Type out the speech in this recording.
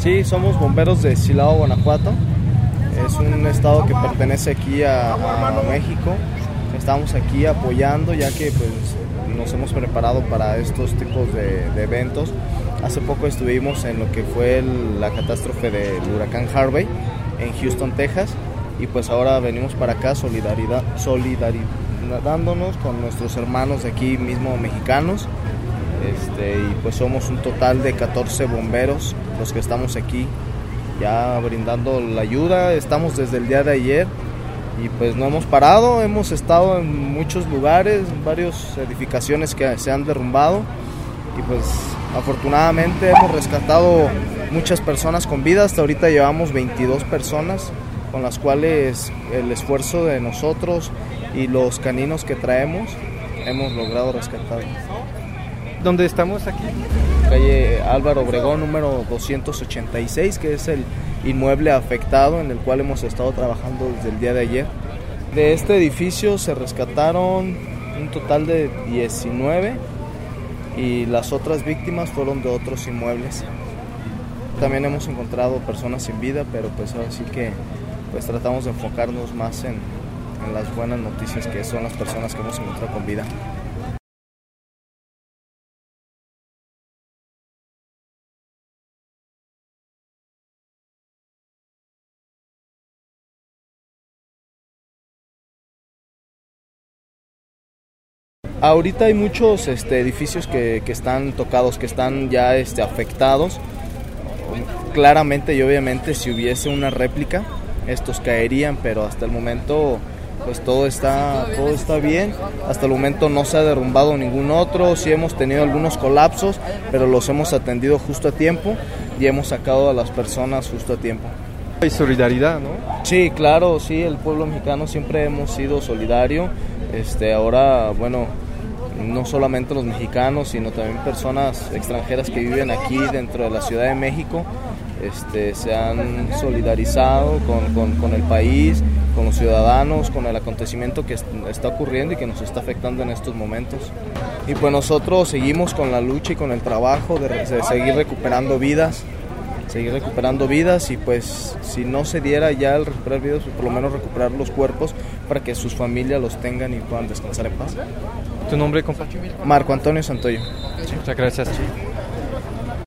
Sí, somos bomberos de Silao, Guanajuato. Es un estado que pertenece aquí a, a México. Estamos aquí apoyando ya que pues, nos hemos preparado para estos tipos de, de eventos. Hace poco estuvimos en lo que fue el- la catástrofe del huracán Harvey en Houston, Texas. Y pues ahora venimos para acá solidaridad, solidarizándonos con nuestros hermanos de aquí mismo mexicanos. Este, y pues somos un total de 14 bomberos los que estamos aquí ya brindando la ayuda. Estamos desde el día de ayer y pues no hemos parado, hemos estado en muchos lugares, varias edificaciones que se han derrumbado y pues afortunadamente hemos rescatado muchas personas con vida, hasta ahorita llevamos 22 personas con las cuales el esfuerzo de nosotros y los caninos que traemos hemos logrado rescatar. ¿Dónde estamos aquí? Calle Álvaro Obregón número 286, que es el inmueble afectado en el cual hemos estado trabajando desde el día de ayer. De este edificio se rescataron un total de 19 y las otras víctimas fueron de otros inmuebles. También hemos encontrado personas sin vida, pero pues ahora que pues tratamos de enfocarnos más en, en las buenas noticias que son las personas que hemos encontrado con vida. Ahorita hay muchos este, edificios que, que están tocados, que están ya este, afectados. Claramente y obviamente si hubiese una réplica, estos caerían, pero hasta el momento pues todo está, todo está bien. Hasta el momento no se ha derrumbado ningún otro, sí hemos tenido algunos colapsos, pero los hemos atendido justo a tiempo y hemos sacado a las personas justo a tiempo. Hay solidaridad, ¿no? Sí, claro, sí, el pueblo mexicano siempre hemos sido solidario. Este, ahora, bueno, no solamente los mexicanos, sino también personas extranjeras que viven aquí dentro de la Ciudad de México, este, se han solidarizado con, con- el país, con los ciudadanos, con el acontecimiento que est- está ocurriendo y que nos está afectando en estos momentos. Y pues nosotros seguimos con la lucha y con el trabajo de seguir recuperando vidas, seguir recuperando vidas y pues si no se diera ya el recuperar vidas, pues por lo menos recuperar los cuerpos para que sus familias los tengan y puedan descansar en paz. ¿Tu nombre? Marco Antonio Santoyo. Muchas gracias.